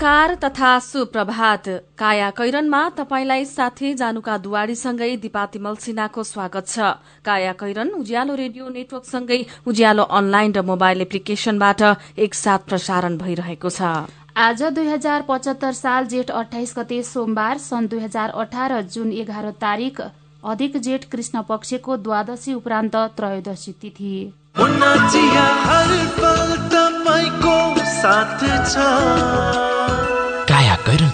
नमस्कार तथा सुप्रभात। काया कैरनमा तपाईंलाई साथी जानुका दुवारीसँगै दिपातिमल सिन्हाको स्वागत छ। काया कैरन उज्यालो रेडियो नेटवर्कसँगै उज्यालो अनलाइन र मोबाइल एप्लिकेशनबाट एकसाथ प्रसारण भइरहेको छ। आज दुई हजार पचहत्तर साल जेठ अठाइस गते सोमबार सन् दुई हजार अठार जुन एघार तारिक अधिक जेठ कृष्ण पक्षको द्वादशी उपरान्त त्रयोदशी तिथि। काया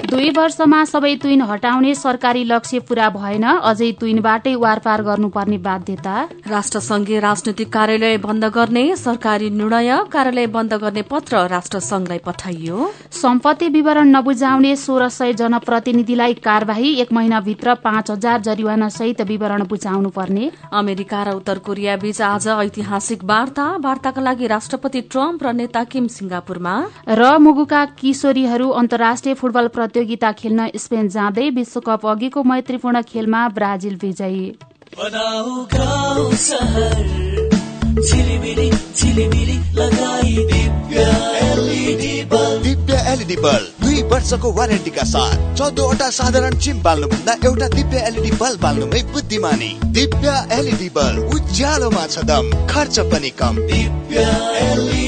दुई वर्षमा सबै तुइन हटाउने सरकारी लक्ष्य पूरा भएन। अझै तुइनबाटै वारपार गर्नुपर्ने बाध्यता। राष्ट्रसंघीय राजनैतिक कार्यालय बन्द गर्ने सरकारी निर्णय कार्यालय बन्द गर्ने पत्र राष्ट्रसंघलाई पठाइयो। सम्पत्ति विवरण नबुझाउने सोह्र सय जनप्रतिनिधिलाई कार्यवाही एक महिनाभित्र पाँच हजार जरिवाना सहित विवरण बुझाउनु पर्ने अमेरिका र उत्तर कोरिया बीच आज ऐतिहासिक वार्ता। वार्ताका लागि राष्ट्रपति ट्रम्प र नेता किम सिंगापुरमा। र मुगुका किशोरीहरू अन्तर्राष्ट्रिय फुटबल प्रतियोगिता खेल्न स्पेन जाँदै विश्वकप अघिको मैत्रीपूर्ण खेलमा ब्राजिल विजयी। Divya LED bulb. दुई वर्षको वारेन्टीका साथ चौधवटा साधारण चिम बाल्नुभन्दा एउटा दिव्य एलइडी बल्ब बाल्नुमै बुद्धिमानी। दिव्य एलइडी बल्ब उज्यालोमा छ दम खर्च पनि कम। दिव्य एलइडी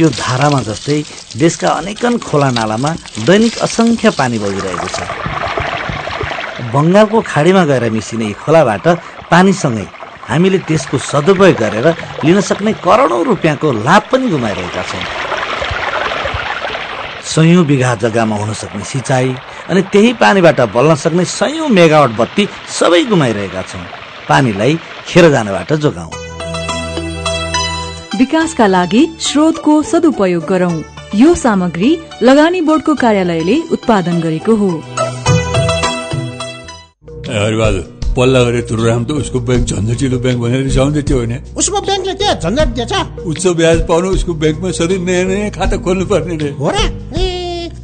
यो धारामा जस्तै देशका अनेकन खोला नालामा दैनिक असङ्ख्य पानी बगिरहेको छ। बङ्गालको खाडीमा गएर मिसिने यी खोलाबाट पानीसँगै हामीले त्यसको सदुपयोग गरेर लिन सक्ने करोडौँ रुपियाँको लाभ पनि गुमाइरहेका छौँ। सयौँ बिघा जग्गामा हुन सक्ने सिँचाइ अनि त्यही पानीबाट बल्न सक्ने सयौँ मेगावट बत्ती सबै गुमाइरहेका छौँ। पानीलाई खेर जानबाट जोगाउँ। विकासका लागि स्रोतको सदुपयोग गरौं। यो सामग्री लगानी बोर्डको कार्यालयले उत्पादन गरेको हो। पल्ला गरेर तुरुराम त उसको ब्याङ्क झन्झटिलो ब्याङ्क भनेर रिसाउँदै थियो होइन? उसको ब्याङ्कले के झन्झट दिएछ। उच्च ब्याज पाउनु उसको ब्याङ्कमा सधैँ नयाँ नयाँ खाता खोल्नु पर्ने रे। हो र?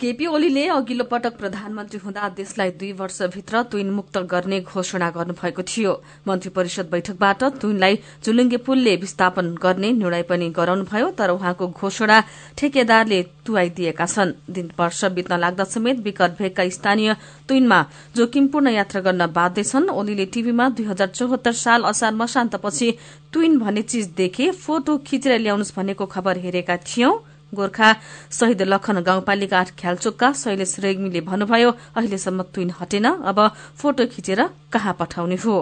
केपी ओलीले अघिल्लो पटक प्रधानमन्त्री हुँदा देशलाई दुई वर्षभित्र तुइन मुक्त गर्ने घोषणा गर्नुभएको थियो। मन्त्री परिषद बैठकबाट तुइनलाई जुलुङ्गे पुलले विस्थापन गर्ने निर्णय पनि गराउनुभयो तर उहाँको घोषणा ठेकेदारले तुवाइदिएका छन्। दिन वर्ष बित्न लाग्दा समेत विकट भेगका स्थानीय तुइनमा जोखिमपूर्ण यात्रा गर्न बाध्य छन्। ओलीले टीभीमा दुई हजार चौहत्तर साल असार मसान्तपछि तुइन भन्ने चीज देखे फोटो खिचेर ल्याउनुहोस् भनेको खबर हेरेका थियौं। गोर्खा शहीद लखन गाउँपालिका आठ ख्यालचोकका शैलेश रेग्मीले भन्नुभयो अहिलेसम्म तुइन हटेन अब फोटो खिचेर कहाँ पठाउने हो?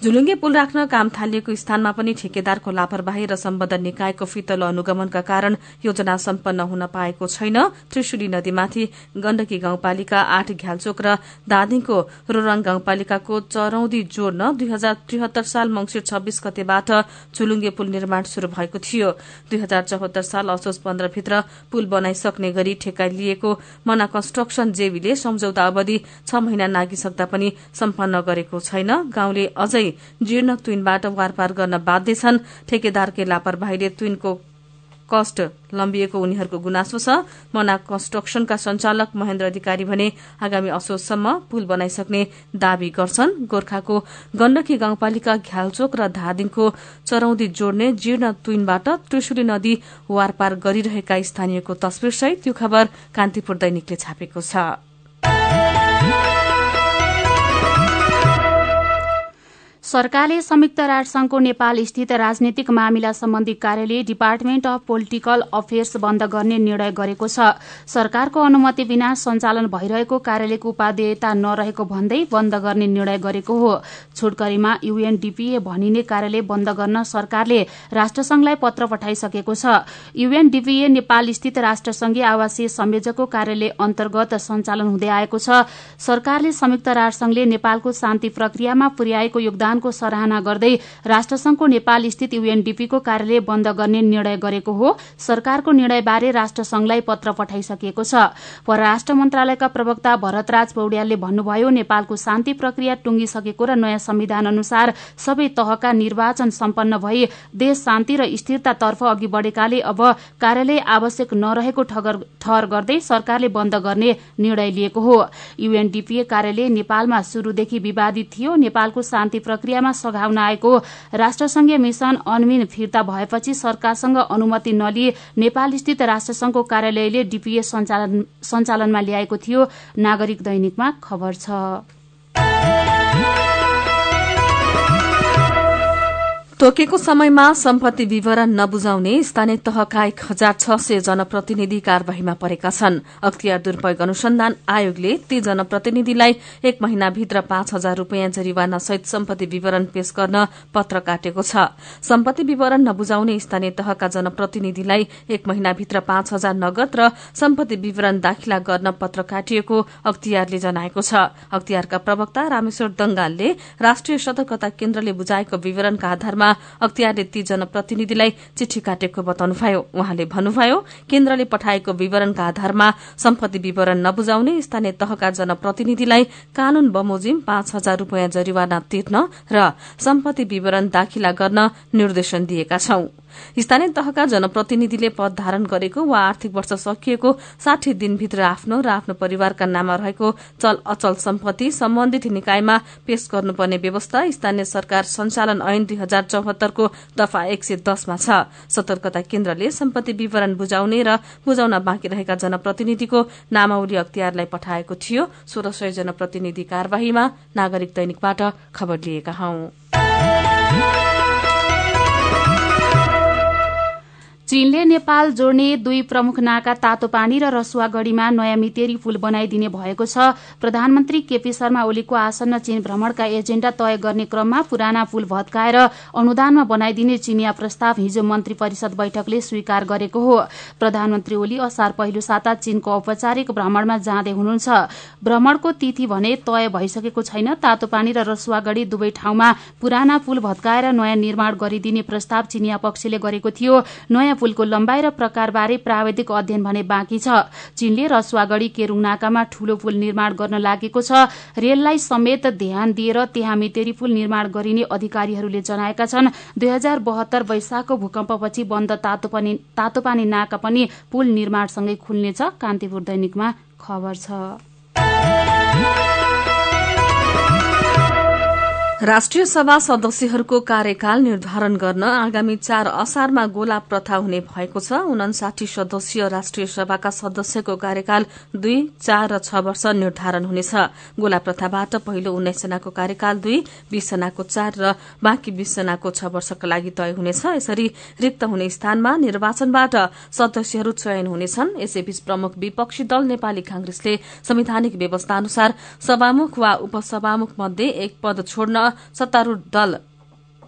झुलुङ्गे पुल राख्न काम थालिएको स्थानमा पनि ठेकेदारको लापरवाही र सम्बद्ध निकायको फितलो अनुगमनका कारण योजना सम्पन्न हुन पाएको छैन। त्रिशुली नदीमाथि गण्डकी गाउँपालिका आठ घ्यालचोक र दादीको रोरङ गाउँपालिकाको चरौदी जोड्न दुई हजार त्रिहत्तर साल मंगिर छब्बीस गतेबाट झुलुङ्गे पुल निर्माण शुरू भएको थियो। दुई हजार चौहत्तर साल असोज पन्ध्रभित्र पुल बनाइसक्ने गरी ठेक्का लिएको मना कन्स्ट्रक्सन जेवीले सम्झौता अवधि छ महिना नागिसक्दा पनि सम्पन्न गरेको छैन। गाउँले अझै जीर्ण तुइनबाट वारपार गर्न बाध्य छन्। ठेकेदारकै लापरवाहीले तुइनको कस्ट लम्बिएको उनीहरूको गुनासो छ। मना कन्स्ट्रक्सनका संचालक महेन्द्र अधिकारी भने आगामी असोजसम्म पुल बनाइसक्ने दावी गर्छन्। गोर्खाको गण्डकी गाउँपालिका घ्यालचोक र धादिङको चरौदी जोड्ने जीर्ण तुइनबाट त्रिशुली नदी वारपार गरिरहेका स्थानीयको तस्विरसहित यो खबर कान्तिपुर दैनिकले छापेको छ। सरकारले संयुक्त राष्ट्रसंघको नेपाल स्थित राजनीतिक मामिला सम्बन्धी कार्यालय डिपार्टमेन्ट अफ पोलिटिकल अफेयर्स बन्द गर्ने निर्णय गरेको छ। सरकारको अनुमति बिना सञ्चालन भइरहेको कार्यालयको उपादेयता नरहेको भन्दै बन्द गर्ने निर्णय गरेको हो। छोटकरीमा युएनडीपीए भनिने कार्यालय बन्द गर्न सरकारले राष्ट्रसंघलाई पत्र पठाइसकेको छ। युएनडीपीए नेपाल स्थित राष्ट्रसंघीय आवासीय संयोजकको कार्यालय अन्तर्गत सञ्चालन हुँदै आएको छ। सरकारले संयुक्त राष्ट्रसंघले नेपालको शान्ति प्रक्रियामा पुर्याएको योगदान योगदानको सराहना गर्दै राष्ट्रसंघको नेपाल स्थित युएनडीपीको कार्यालय बन्द गर्ने निर्णय गरेको हो। सरकारको निर्णयबारे राष्ट्रसंघलाई पत्र पठाइसकिएको छ। परराष्ट्र मन्त्रालयका प्रवक्ता भरतराज पौड्यालले भन्नुभयो नेपालको शान्ति प्रक्रिया टुंगिसकेको र नयाँ संविधान अनुसार सबै तहका निर्वाचन सम्पन्न भई देश शान्ति र स्थिरतातर्फ अघि बढ़ेकाले अब कार्यालय आवश्यक नरहेको ठहर गर्दै सरकारले बन्द गर्ने निर्णय लिएको हो। युएनडीपीए कार्यालय नेपालमा शुरूदेखि विवादित थियो। नेपालको शान्ति प्रक्रियामा सघाउन आएको राष्ट्रसंघीय मिशन अनमिन फिर्ता भएपछि सरकारसँग अनुमति नलिए नेपाल स्थित राष्ट्रसंघको कार्यालयले डीपीए सञ्चालनमा ल्याएको थियो। नागरिक दैनिकमा खबर छ। तोकेको समयमा सम्पत्ति विवरण नबुझाउने स्थानीय तहका एक हजार छ सय जनप्रतिनिधि कार्यवाहीमा परेका छन्। अख्तियार दुरूपयोग अनुसन्धान आयोगले ती जनप्रतिनिधिलाई एक महिनाभित्र पाँच हजार रूपियाँ जरिवाना सहित सम्पत्ति विवरण पेश गर्न पत्र काटेको छ। सम्पत्ति विवरण नबुझाउने स्थानीय तहका जनप्रतिनिधिलाई एक महिनाभित्र पाँच हजार नगद र सम्पत्ति विवरण दाखिला गर्न पत्र काटिएको अख्तियारले जनाएको छ। अख्तियारका प्रवक्ता रामेश्वर दंगालले राष्ट्रिय सतर्कता केन्द्रले बुझाएको विवरणका आधारमा अख्तियारले ती जनप्रतिनिधिलाई चिठी काटेको बताउनुभयो। उहाँले भन्नुभयो केन्द्रले पठाएको विवरणका आधारमा सम्पत्ति विवरण नबुझाउने स्थानीय तहका जनप्रतिनिधिलाई कानून बमोजिम पाँच हजार रूपियाँ जरिवाना तिर्न र सम्पत्ति विवरण दाखिला गर्न निर्देशन दिएका छौं। स्थानीय तहका जनप्रतिनिधिले पद धारण गरेको वा आर्थिक वर्ष सकिएको साठी दिनभित्र आफ्नो र आफ्नो परिवारका नाममा रहेको चल अचल सम्पत्ति सम्बन्धित निकायमा पेश गर्नुपर्ने व्यवस्था स्थानीय सरकार संचालन ऐन दुई हजार चौहत्तरको दफा एक सय दसमा छ। सतर्कता केन्द्रले सम्पत्ति विवरण बुझाउने र बुझाउन बाँकी रहेका जनप्रतिनिधिको नामावली अख्तियारलाई पठाएको थियो। सोह्र सय जनप्रतिनिधि कार्यवाहीमा नागरिक दैनिकबाट खबर लिएका हौं। चीनले नेपाल जोड्ने दुई प्रमुख नाका तातो पानी र रसुवागढ़ीमा नयाँ मितेरी पुल बनाइदिने भएको छ। प्रधानमन्त्री केपी शर्मा ओलीको आसन्न चीन भ्रमणका एजेण्डा तय गर्ने क्रममा पुराना पुल भत्काएर अनुदानमा बनाइदिने चिनिया प्रस्ताव हिजो मन्त्री परिषद बैठकले स्वीकार गरेको हो। प्रधानमन्त्री ओली असार पहिलो साता चीनको औपचारिक भ्रमणमा जाँदै हुनुहुन्छ। भ्रमणको तिथि भने तय भइसकेको छैन। तातो पानी र रसुवागढ़ी दुवै ठाउँमा पुराना पुल भत्काएर नयाँ निर्माण गरिदिने प्रस्ताव चिनिया पक्षले गरेको थियो। नयाँ पुलको लम्बाइ र प्रकारबारे प्राविधिक अध्ययन भने बाँकी छ। चीनले रसुवागढ़ी केरुङ नाकामा ठूलो पुल निर्माण गर्न लागेको छ। रेललाई समेत ध्यान दिएर त्यहाँ मितेरी पुल निर्माण गरिने अधिकारीहरूले जनाएका छन् दुई हजार बहत्तर वैशाखको भूकम्पपछि बन्द तातोपानी नाका पनि पुल निर्माणसँगै खुल्नेछ। कान्तिपुर दैनिकमा खबर छ। राष्ट्रिय सभा सदस्यहरूको कार्यकाल निर्धारण गर्न आगामी चार असारमा गोला प्रथा हुने भएको छ। उनासाठी सदस्यीय राष्ट्रिय सभाका सदस्यको कार्यकाल दुई चार र छ वर्ष निर्धारण हुनेछ। गोला प्रथाबाट पहिलो उन्नाइस जनाको कार्यकाल दुई बीस जनाको चार र बाँकी बीस जनाको छ वर्षका लागि तय हुनेछ। यसरी रिक्त हुने स्थानमा निर्वाचनबाट सदस्यहरू चयन हुनेछन्। यसैबीच प्रमुख विपक्षी दल नेपाली कांग्रेसले संवैधानिक व्यवस्था अनुसार सभामुख वा उपसभामुख मध्ये एक पद छोड्न सत्तारूढ़ दल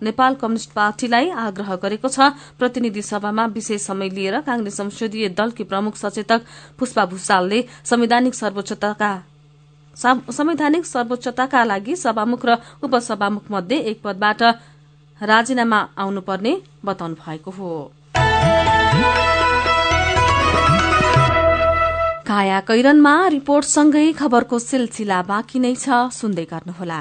नेपाल कम्युनिष्ट पार्टीलाई आग्रह गरेको छ। प्रतिनिधि सभामा विशेष समय लिएर कांग्रेस संसदीय दलकी प्रमुख सचेतक पुष्पा भूषालले संवैधानिक सर्वोच्चताका संवैधानिक सर्वोच्चताका लागि सभामुख र उपसभामुख मध्ये एक पदबाट राजीनामा आउनुपर्ने बताउनु भएको हो। काया कैरनमा रिपोर्टसँगै खबरको सिलसिला बाँकी नै छ। सुन्दै गर्नुहोला।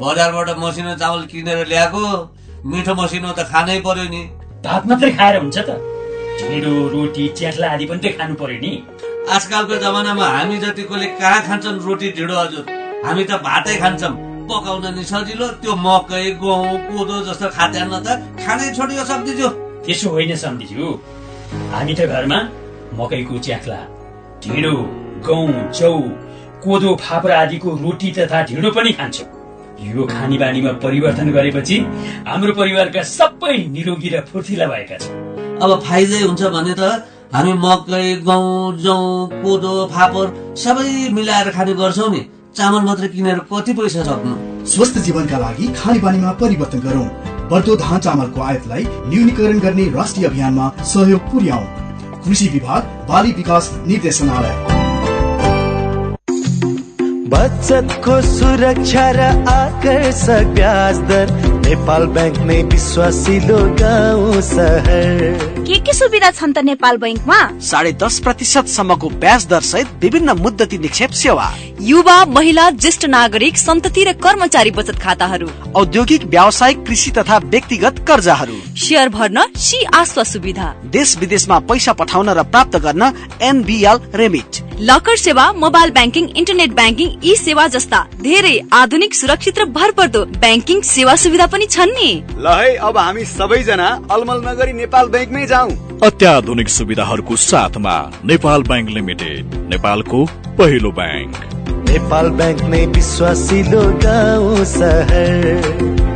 बजारबाट मसिनो चामल किनेर ल्याएको मिठो मसिनो त खानै पर्यो नि। भात मात्रै खाएर हुन्छ त। ढिँडो रोटी च्याख्ला आदि पनि त खानु पर्यो नि। आजकलको जमानामा हामी जतिकोले कहाँ खान्छन् रोटी ढिँडो हजुर हामी त भातै खान्छौँ। पकाउन नि सजिलो त्यो मकै गहुँ कोदो जस्तो खाद्यान्न त खानै छोडियो सक्दिज्यू त्यसो होइन सम्झिज्यू। हामी त घरमा मकैको च्याख्ला ढिँडो गहुँ चौ कोदो फापर आदिको रोटी तथा ढिँडो पनि खान्छौँ। यो खानी बानीमा परिवर्तन गरेपछि हाम्रो परिवारका सबै निरोगी र फुर्तिला भएका छन्। अब फाइदै हुन्छ भने त हामी मकै गहुँ जौ कोदो फापर सबै मिलाएर खाने गर्छौ नि। चामल मात्र किनेर कति पैसा सक्नु? स्वस्थ जीवनका लागि खाने बानीमा परिवर्तन गरौँ। बढ्दो धान चामलको आयातलाई न्यूनीकरण गर्ने राष्ट्रिय अभियानमा सहयोग पुर्याउ। कृषि विभाग बाली विकास निर्देशनालय। बचतको सुरक्षा र आकर्षक ब्याज दर नेपाल ब्याङ्क नै विश्वासिलो गाउँ सहर के के सुविधा छन् त नेपाल बैङ्कमा साढे दस प्रतिशत सम्मको ब्याज दर सहित विभिन्न मुद्दती निक्षेप सेवा। युवा महिला ज्येष्ठ नागरिक सन्तति र कर्मचारी बचत खाताहरू। औद्योगिक व्यावसायिक कृषि तथा व्यक्तिगत कर्जाहरू। सेयर भर्न सी आस्वा सुविधा। देश विदेशमा पैसा पठाउन र प्राप्त गर्न एनबिएल रेमिट। लकर सेवा mobile banking internet banking e सेवा जस्ता धेरै आधुनिक सुरक्षित र भरपर्दो ब्याङ्किङ सेवा सुविधा पनि छन् नि। ल है अब हामी सबैजना अलमल नगरी नेपाल ब्याङ्कमै जाउँ। अत्याधुनिक सुविधाहरूको साथमा नेपाल ब्याङ्क लिमिटेड नेपालको पहिलो ब्याङ्क। नेपाल ब्याङ्क नै विश्वासिलो गाउँ सहर।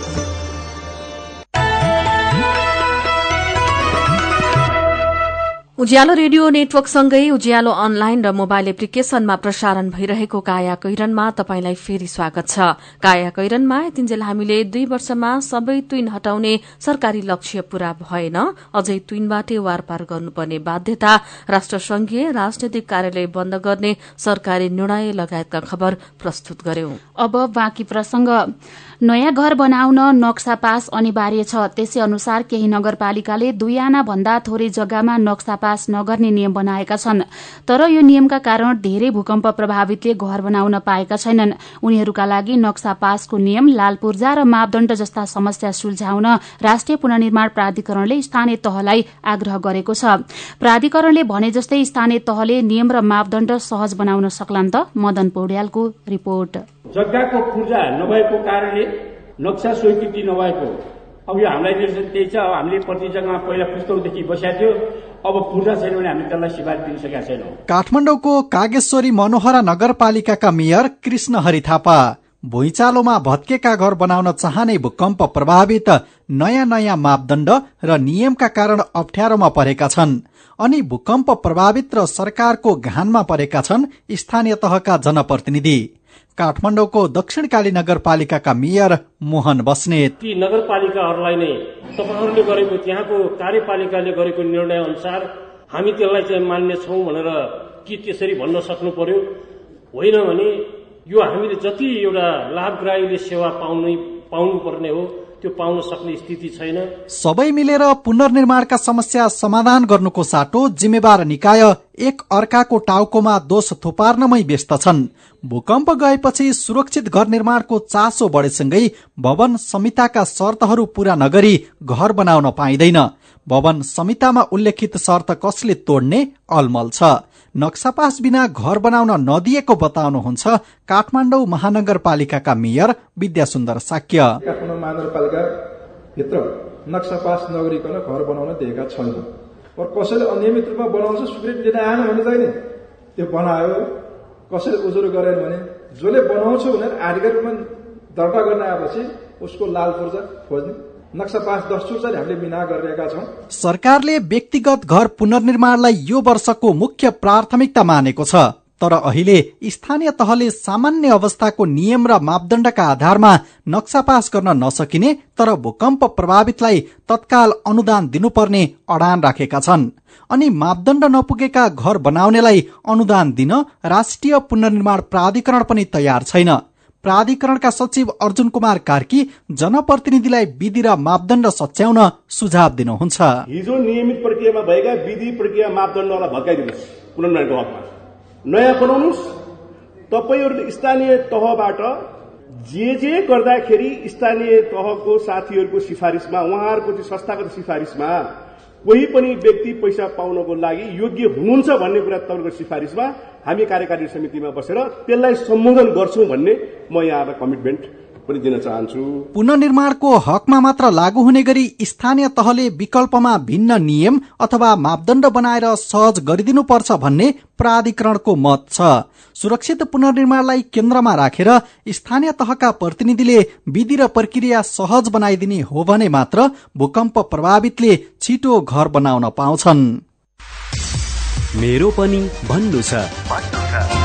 उज्यालो रेडियो नेटवर्कसँगै उज्यालो अनलाइन र मोबाइल एप्लिकेशनमा प्रसारण भइरहेको काया कैरनमा तपाईंलाई फेरि स्वागत छ। काया कैरनमा यतिन्जेल हामीले दुई वर्षमा सबै तुइन हटाउने सरकारी लक्ष्य पूरा भएन। अझै तुइनबाटै वारपार गर्नुपर्ने बाध्यता राष्ट्रसंघीय राजनैतिक कार्यालय बन्द गर्ने सरकारी निर्णय लगायतका खबर प्रस्तुत गर्यौं। नयाँ घर बनाउन नक्सा पास अनिवार्य छ। त्यसै अनुसार केही नगरपालिकाले दुई आना भन्दा थोरै जग्गामा नक्सा पास नगर्ने नियम बनाएका छन्। तर यो नियमका कारण धेरै भूकम्प प्रभावितले घर बनाउन पाएका छैनन्। उनीहरूका लागि नक्सा पासको नियम लाल पूर्जा र मापदण्ड जस्ता समस्या सुल्झाउन राष्ट्रिय पुनर्निर्माण प्राधिकरणले स्थानीय तहलाई आग्रह गरेको छ। प्राधिकरणले भने जस्तै स्थानीय तहले नियम र मापदण्ड सहज बनाउन सक्लान् त। मदन पौड्यालको रिपोर्ट। जग्गाको पूर्जा नभएको कारणले नक्सा स्वीकृति नभएको। अब यो हामीलाई निर्देशन त्यही छ। अब हामीले प्रति जग्गामा पहिला पुस्तौदेखि बसेका थियो। अब पूर्जा छैन भने हामी त्यसलाई सिफारिस दिन सकेका छैनौँ। काठमाडौँको कागेश्वरी मनोहरा नगरपालिकाका मेयर कृष्ण हरि थापा भुइँचालोमा भत्केका घर बनाउन चाहने भूकम्प प्रभावित नयाँ नयाँ मापदण्ड र नियमका कारण अप्ठ्यारोमा परेका छन् अनि भूकम्प प्रभावित र सरकारको घानमा परेका छन् स्थानीय तहका जनप्रतिनिधि। काठमाडौँको दक्षिणकाली नगरपालिकाका मेयर मोहन बस्नेत। ती नगरपालिकाहरूलाई नै तपाईँहरूले गरेको त्यहाँको कार्यपालिकाले गरेको निर्णय अनुसार हामी त्यसलाई चाहिँ मान्ने छौँ भनेर कि त्यसरी भन्न सक्नु पर्यो होइन भने यो हामीले जति एउटा लाभग्राहीले सेवा पाउनु पाउनु पर्ने हो त्यो पाउन सक्ने स्थिति छैन। सबै मिलेर पुनर्निर्माणका समस्या समाधान गर्नुको साटो जिम्मेवार निकाय एक अर्काको टाउकोमा दोष थुपार्नमै व्यस्त छन्। भूकम्प गएपछि सुरक्षित घर निर्माणको चासो बढेसँगै भवन संहिताका शर्तहरू पूरा नगरी घर बनाउन पाइँदैन। भवन संहितामा उल्लेखित शर्त कसले तोड्ने अलमल छ। नक्सापास बिना घर बनाउन नदिएको बताउनुहुन्छ काठमाडौँ महानगरपालिकाका मेयर विद्यासुन्दर साक्य। काठमाडौँ महानगरपालिका भित्र नक्सा पास नगरिकन घर बनाउन दिएका छैन र कसैले अनियमित रूपमा बनाउँछ स्वीकृति लिन आएन भने चाहिँ नि त्यो बनायो कसैले उजुर गरेन भने जसले बनाउँछु भनेर आधिकारिक रूपमा दर्ता गर्न आएपछि उसको लाल पूर्जा खोज्ने सरकारले व्यक्तिगत घर पुनर्निर्माणलाई यो वर्षको मुख्य प्राथमिकता मानेको छ। तर अहिले स्थानीय तहले सामान्य अवस्थाको नियम र मापदण्डका आधारमा नक्सा पास गर्न नसकिने तर भूकम्प प्रभावितलाई तत्काल अनुदान दिनुपर्ने अडान राखेका छन्। अनि मापदण्ड नपुगेका घर बनाउनेलाई अनुदान दिन राष्ट्रिय पुनर्निर्माण प्राधिकरण पनि तयार छैन। प्राधिकरणका सचिव अर्जुन कुमार कार्की जनप्रतिनिधिलाई विधि र मापदण्ड सच्याउन सुझाव दिनुहुन्छ। हिजो नियमित प्रक्रियामा भएका विधि प्रक्रिया मापदण्डलाई भत्काइदिनुहोस् पुनर्निर्माणको हकमा। नयाँ बनाउनुहोस्। तपाईँहरू स्थानीय तहबाट जे जे गर्दाखेरि स्थानीय तहको साथीहरूको सिफारिसमा उहाँहरूको संस्थागत सिफारिसमा कोही पनि व्यक्ति पैसा पाउनको लागि योग्य हुनुहुन्छ भन्ने कुरा तपाईँको सिफारिसमा हामी कार्यकारी समितिमा बसेर त्यसलाई सम्बोधन गर्छौँ भन्ने म यहाँलाई कमिटमेन्ट पनि दिन चाहन्छु। पुनर्निर्माणको हकमा मात्र लागू हुने गरी स्थानीय तहले विकल्पमा भिन्न नियम अथवा मापदण्ड बनाएर सहज गरिदिनुपर्छ भन्ने प्राधिकरणको मत छ। सुरक्षित पुनर्निर्माणलाई केन्द्रमा राखेर स्थानीय तहका प्रतिनिधिले विधि र प्रक्रिया सहज बनाइदिने हो भने मात्र भूकम्प प्रभावितले छिटो घर बनाउन पाउँछन्। मेरो पनि भन्नु छ।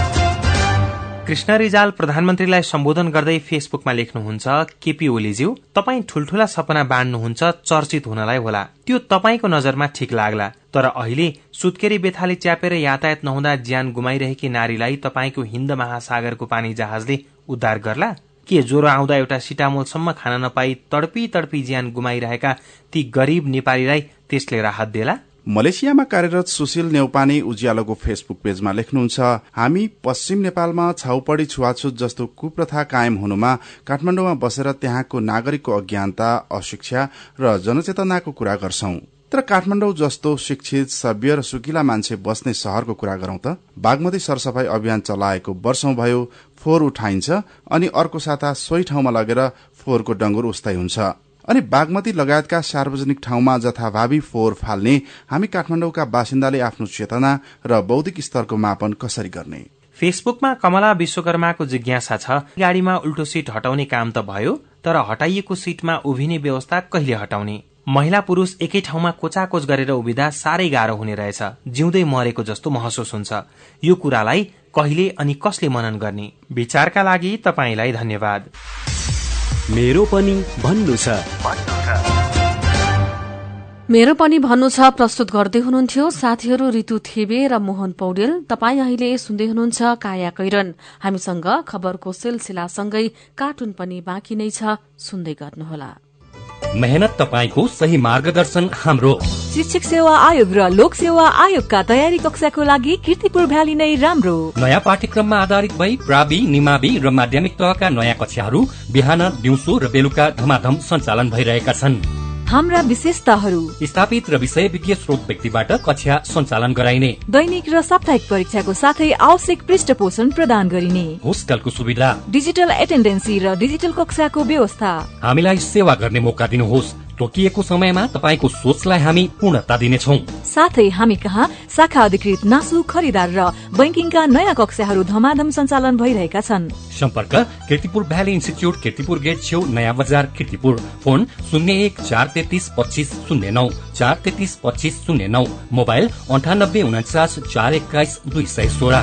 कृष्ण रिजाल प्रधानमन्त्रीलाई सम्बोधन गर्दै फेसबुकमा लेख्नुहुन्छ केपी ओलीज्यू तपाईँ ठूल्ठूला सपना बाँड्नुहुन्छ चर्चित हुनलाई होला। त्यो तपाईँको नजरमा ठिक लाग्ला। तर अहिले सुत्केरी बेथाले च्यापेर यातायात नहुँदा ज्यान गुमाइरहेकी नारीलाई तपाईँको हिन्द महासागरको पानी जहाजले उद्धार गर्ला? के ज्वरो आउँदा एउटा सिटामोलसम्म खान नपाई तडपी तडपी ज्यान गुमाइरहेका ती गरीब नेपालीलाई त्यसले राहत देला? मलेसियामा कार्यरत सुशील नेौपाने उज्यालोको फेसबुक पेजमा लेख्नुहुन्छ हामी पश्चिम नेपालमा छाउपडी छुवाछुत जस्तो कुप्रथा कायम हुनुमा काठमाडौँमा बसेर त्यहाँको नागरिकको अज्ञानता अशिक्षा र जनचेतनाको कुरा गर्छौं। तर काठमाडौँ जस्तो शिक्षित सभ्य र सुकिला मान्छे बस्ने शहरको कुरा गरौं त। बागमती सरसफाई अभियान चलाएको वर्षौं भयो फोहोर उठाइन्छ अनि अर्को साता सोही ठाउँमा लगेर फोहोरको डंगुर उस्ताइ हुन्छ। अनि बागमती लगायतका सार्वजनिक ठाउँमा जथाभावी फोहोर फाल्ने हामी काठमाडौँका बासिन्दाले आफ्नो चेतना र बौद्धिक स्तरको मापन कसरी गर्ने? फेसबुकमा कमला विश्वकर्माको जिज्ञासा छ गाड़ीमा उल्टो सीट हटाउने काम त भयो तर हटाइएको सीटमा उभिने व्यवस्था कहिले हटाउने? महिला पुरूष एकै ठाउँमा कोचाकोच गरेर उभिँदा साह्रै गाह्रो हुने रहेछ जिउँदै मरेको जस्तो महसुस हुन्छ। यो कुरालाई कहिले अनि कसले मनन गर्ने? विचारका लागि तपाईँलाई धन्यवाद। मेरो पनि भन्नु छ। मेरो पनि भन्नु छ प्रस्तुत गर्दै हुनुहुन्थ्यो साथीहरू ऋतु थेबे र मोहन पौडेल। तपाईँ अहिले सुन्दै हुनुहुन्छ काया कैरन। हामीसँग खबरको सिलसिलासँगै कार्टुन पनि बाँकी नै छ सुन्दै गर्नुहोला। मेहनत तपाईँको सही मार्गदर्शन हाम्रो शिक्षक सेवा आयोग र लोक सेवा आयोगका तयारी कक्षाको लागि किर्तिपुर भ्याली नै राम्रो। नयाँ पाठ्यक्रममा आधारित भई प्रावि निमावि र माध्यमिक तहका नयाँ कक्षाहरू बिहान दिउँसो र बेलुका धमाधम सञ्चालन भइरहेका छन्। हाम्रा विशेषताहरू। स्थापित र विषय विज्ञ स्रोत व्यक्तिबाट कक्षा सञ्चालन गराइने। दैनिक र साप्ताहिक परीक्षाको साथै आवश्यक पृष्ठ पोषण प्रदान गरिने। होस्टलको सुविधा। डिजिटल एटेन्डेन्सी र डिजिटल कक्षाको व्यवस्था। हामीलाई सेवा गर्ने मौका दिनुहोस्। तोकिएको समयमा तपाईँको सोचलाई हामी पूर्णता दिनेछौ। साथै हामी कहाँ शाखा अधिकृत नासु खरिदार र बैंकिङका नयाँ कक्षाहरू धमाधम सञ्चालन भइरहेका छन्। सम्पर्क Kirtipur valley institute Kirtipur gate छेउ नयाँ बजार किर्तिपुर फोन शून्य एक चार तेत्तिस पच्चिस शून्य नौ चार तेत्तिस पच्चिस शून्य नौ। मोबाइल अन्ठानब्बे उन्चास चार एक्काइस दुई सय सोह्र।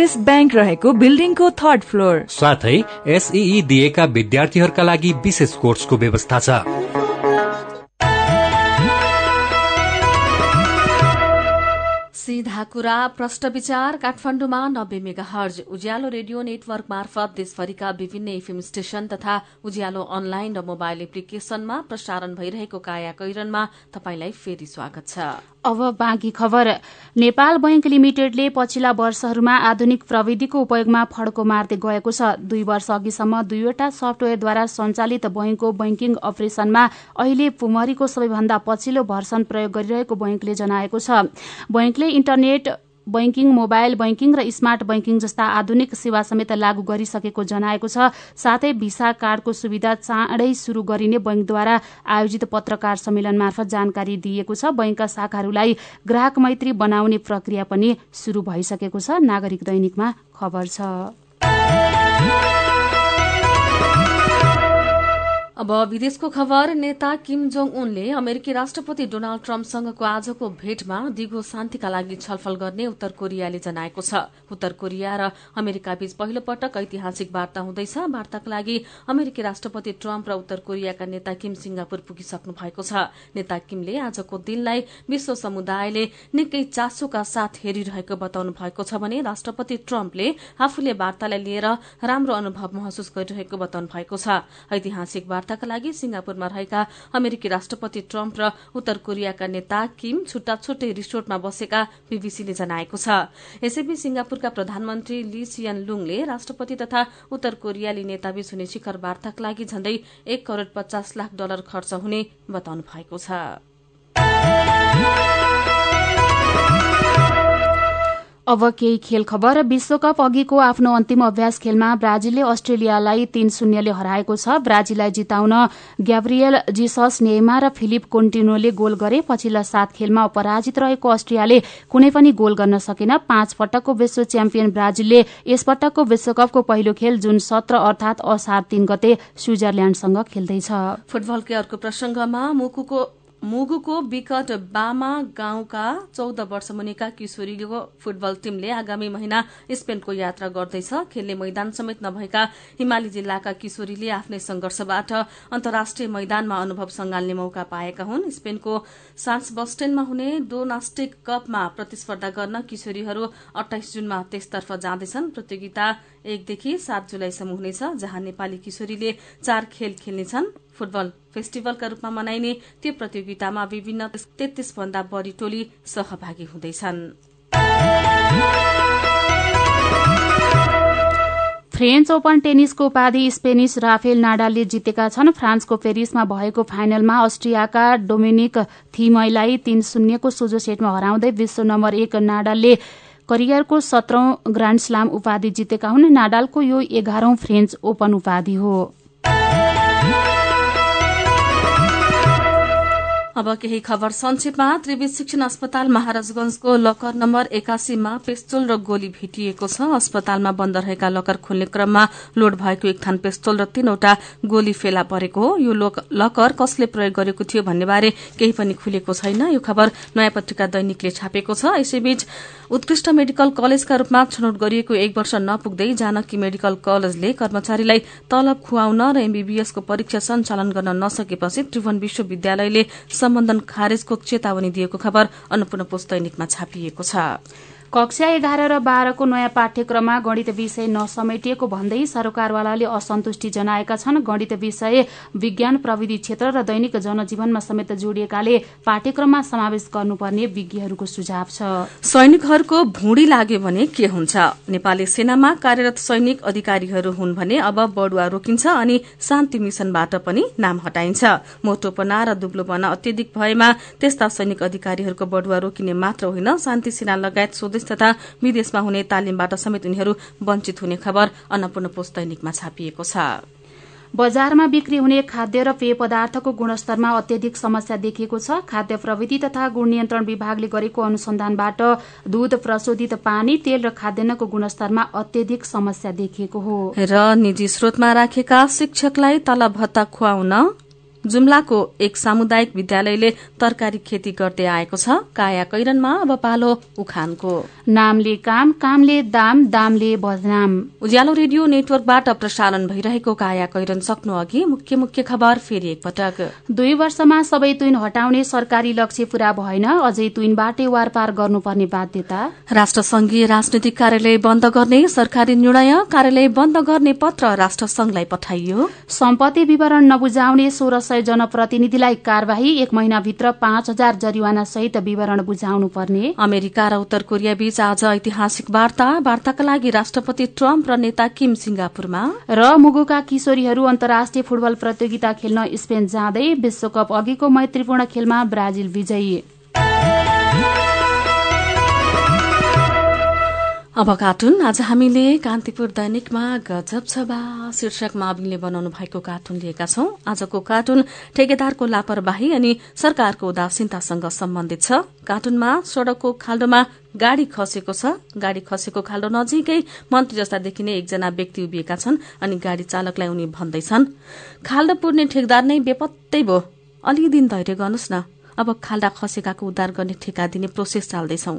एभरेस्ट ब्याङ्क रहेको बिल्डिङको थर्ड फ्लोर। साथै एसई दिएका विद्यार्थीहरूका लागि विशेष कोर्सको व्यवस्था छ। सीधा कुरा प्रष्ट विचार काठमाडौँमा नब्बे megahertz Ujyaalo radio network मार्फत देशभरिका विभिन्न एफएम स्टेशन तथा उज्यालो अनलाइन र मोबाइल एप्लिकेशनमा प्रसारण भइरहेको काया कैरनमा तपाईंलाई फेरि स्वागत छ। अब बाँकी खबर। नेपाल बैंक लिमिटेडले पछिल्ला वर्षहरूमा आधुनिक प्रविधिको उपयोगमा फड्को मार्दै गएको छ। दुई वर्ष अघिसम्म दुईवटा सफ्टवेयरद्वारा सञ्चालित बैंकको बैंकिङ अपरेशनमा अहिले पुमरीको सबैभन्दा पछिल्लो भर्सन प्रयोग गरिरहेको बैंकले जनाएको छ। बैंकले इन्टरनेट बैंकिङ मोबाइल बैंकिङ र स्मार्ट बैंकिङ जस्ता आधुनिक सेवा समेत लागू गरिसकेको जनाएको छ। साथै भिसा कार्डको सुविधा चाँडै शुरू गरिने बैंकद्वारा आयोजित पत्रकार सम्मेलन मार्फत जानकारी दिएको छ। बैंकका शाखाहरूलाई ग्राहक मैत्री बनाउने प्रक्रिया पनि शुरू भइसकेको छ। नागरिक दैनिकमा खबर छ। अब विदेशको खबर नेता किम जोङ उनले अमेरिकी राष्ट्रपति डोनाल्ड ट्रम्पसँगको आजको भेटमा दिगो शान्तिका लागि छलफल गर्ने उत्तर कोरियाले जनाएको छ। उत्तर कोरिया र अमेरिका बीच पहिलो पटक ऐतिहासिक वार्ता हुँदैछ। वार्ताका लागि अमेरिकी राष्ट्रपति ट्रम्प र उत्तर कोरियाका नेता किम सिंगापुर पुगिसक्नु भएको छ। नेता किमले आजको दिनलाई विश्व समुदायले निकै चासोका साथ हेरिरहेको बताउनु भएको छ भने राष्ट्रपति ट्रम्पले आफूले वार्तालाई लिएर राम्रो अनुभव महसुस गरिरहेको बताउनु भएको छ। ऐतिहासिक वार्ताका लागि सिंगापुरमा रहेका अमेरिकी राष्ट्रपति ट्रम्प र उत्तर कोरियाका नेता किम छुट्टा छुट्टै रिसोर्टमा बसेका बीबीसीले जनाएको छ। यसैबीच सिंगापुरका प्रधानमन्त्री ली सियन लुङले राष्ट्रपति तथा उत्तर कोरियाली नेताबीच हुने शिखर वार्ताका लागि झण्डै एक करोड़ पचास लाख डलर खर्च हुने बताउनु भएको छ। अब केही खेल खबर विश्वकप अघिको आफ्नो अन्तिम अभ्यास खेलमा ब्राजिलले अस्ट्रेलियालाई तीन शून्यले हराएको छ। ब्राजिललाई जिताउन ग्याब्रियल जिसस नेमा र फिलिप कोन्टिनोले गोल गरे। पछिल्ला सात खेलमा अपराजित रहेको अस्ट्रियाले कुनै पनि गोल गर्न सकेन। पाँच पटकको विश्व च्याम्पियन ब्राजिलले यसपटकको विश्वकपको पहिलो खेल जुन सत्र अर्थात असार तीन गते स्विजरल्याण्डसँग खेल्दैछ। फुटबलकै अर्को प्रसंगमा मुकुको मुगुको विकट बामा गाउँका चौध वर्ष मुनिका किशोरीको फुटबल टीमले आगामी महिना स्पेनको यात्रा गर्दैछ। खेल्ने मैदान समेत नभएका हिमाली जिल्लाका किशोरीले आफ्नै संघर्षबाट अन्तर्राष्ट्रिय मैदानमा अनुभव संगाल्ने मौका पाएका हुन्। स्पेनको सान्स बस्टेनमा हुने डोनास्टिक कपमा प्रतिस्पर्धा गर्न किशोरीहरू अठाइस जुनमा त्यसतर्फ जाँदैछन्। प्रतियोगिता एकदेखि सात जुलाईसम्म हुनेछ जहाँ नेपाली किशोरीले चार खेल खेल्नेछन्। फुटबल फेस्टिभलका रूपमा मनाइने त्यो प्रतियोगितामा विभिन्न तेत्तीस भन्दा बढ़ी टोली सहभागी हुँदैछन्। फ्रेन्च ओपन टेनिसको उपाधि स्पेनिस राफेल नाडालले जितेका छन्। फ्रान्सको पेरिसमा भएको फाइनलमा अस्ट्रियाका डोमिनिक थिमैलाई तीन शून्यको सोझो सेटमा हराउँदै विश्व नम्बर एक नाडालले करियरको सत्रौं ग्राण्ड स्लाम उपाधि जितेका हुन् नाडालको यो एघारौं फ्रेन्च ओपन उपाधि हो। अब केही खबर संक्षेपमा त्रिवेद शिक्षण अस्पताल महाराजगंजको लकर नम्बर एकासीमा पेस्तोल र गोली भेटिएको छ। अस्पतालमा बन्द रहेका लकर खोल्ने क्रममा लोड भएको एक थान पेस्तोल र तीनवटा गोली फेला परेको हो। यो लकर कसले प्रयोग गरेको थियो भन्नेबारे केही पनि खुलेको छैन। यो खबर नयाँ पत्रिका दैनिकले छापेको छ। यसैबीच उत्कृष्ट मेडिकल कलेजका रूपमा छनौट गरिएको एक वर्ष नपुग्दै जानकी मेडिकल कलेजले कर्मचारीलाई तलब खुवाउन र एमबीबीएसको परीक्षा सञ्चालन गर्न नसकेपछि त्रिभुवन विश्वविद्यालयले सम्बन्धन खारेजको चेतावनी दिएको खबर अन्नपूर्ण पोस्ट दैनिकमा छापिएको छ। कक्षा एघार र बाह्रको नयाँ पाठ्यक्रममा गणित विषय नसमेटिएको भन्दै सरकारवालाले असन्तुष्टि जनाएका छन्। गणित विषय विज्ञान प्रविधि क्षेत्र र दैनिक जनजीवनमा समेत जोडिएकाले पाठ्यक्रममा समावेश गर्नुपर्ने विज्ञहरूको सुझाव छ। सैनिकहरूको भूडी लाग्यो भने के हुन्छ? नेपाली सेनामा कार्यरत सैनिक अधिकारीहरू हुन् भने अब बढुवा रोकिन्छ अनि शान्ति मिशनबाट पनि नाम हटाइन्छ। मोटोपना र दुब्लोपना अत्यधिक भएमा त्यस्ता सैनिक अधिकारीहरूको बढुवा रोकिने मात्र होइन शान्ति सेना लगायत तथा विदेशमा हुने तालिमबाट समेत उनीहरू वञ्चित हुने खबर अन्नपूर्ण पोस्ट दैनिकमा छापिएको छ। बजारमा बिक्री हुने खाद्य र पेय पदार्थको गुणस्तरमा अत्यधिक समस्या देखिएको छ। खाद्य प्रविधि तथा गुण नियन्त्रण विभागले गरेको अनुसन्धानबाट दूध प्रशोधित पानी तेल र खाद्यान्नको गुणस्तरमा अत्यधिक समस्या देखिएको हो। र निजी स्रोतमा राखेका शिक्षकलाई तलब भत्ता खुवाउन जुम्लाको एक सामुदायिक विद्यालयले तरकारी खेती गर्दै आएको छ। काया कैरनमा अब पालो उखानको। नामले काम कामले दाम दामले बदनाम। उज्यालो रेडियो नेटवर्कबाट प्रसारण भइरहेको काया कैरन सक्नु अघि मुख्य मुख्य खबर फेरि एकपटक। दुई वर्षमा सबै तुइन हटाउने सरकारी लक्ष्य पूरा भएन अझै तुइनबाटै वारपार गर्नुपर्ने बाध्यता। राष्ट्रसंघीय राजनैतिक कार्यालय बन्द गर्ने सरकारी निर्णय कार्यालय बन्द गर्ने पत्र राष्ट्रसंघलाई पठाइयो। सम्पत्ति विवरण नबुझाउने सोह्र सय जनप्रतिनिधिलाई कार्यवाही एक महिनाभित्र पाँच हजार जरिवाना सहित विवरण बुझाउनु पर्ने अमेरिका र उत्तर कोरिया बीच आज ऐतिहासिक वार्ता वार्ताका लागि राष्ट्रपति ट्रम्प र नेता किम सिंगापुरमा। र मुगुका किशोरीहरू अन्तर्राष्ट्रिय फुटबल प्रतियोगिता खेल्न स्पेन जाँदै विश्वकप अघिको मैत्रीपूर्ण खेलमा ब्राजिल विजयी। अब कार्टुन आज हामीले कान्तिपुर दैनिकमा गजब छबा शीर्षकमा अविनले बनाउनु भएको कार्टुन लिएका छौं। आजको कार्टुन ठेकेदारको लापरवाही अनि सरकारको उदासीनतासँग सम्बन्धित छ। कार्टुनमा सड़कको खाल्डोमा गाड़ी खसेको छ। गाड़ी खसेको खाल्डो नजिकै मन्त्री जस्ता देखिने एकजना व्यक्ति उभिएका छन् अनि गाड़ी चालकलाई उनी भन्दैछन्। खाल्डो पुर्ने ठेकदार नै बेपत्तै भयो। अलि दिन धैर्य गर्नुहोस् न। अब खाल्डा खसेकाको उद्धार गर्ने ठेका दिने प्रोसेस चाल्दैछौं।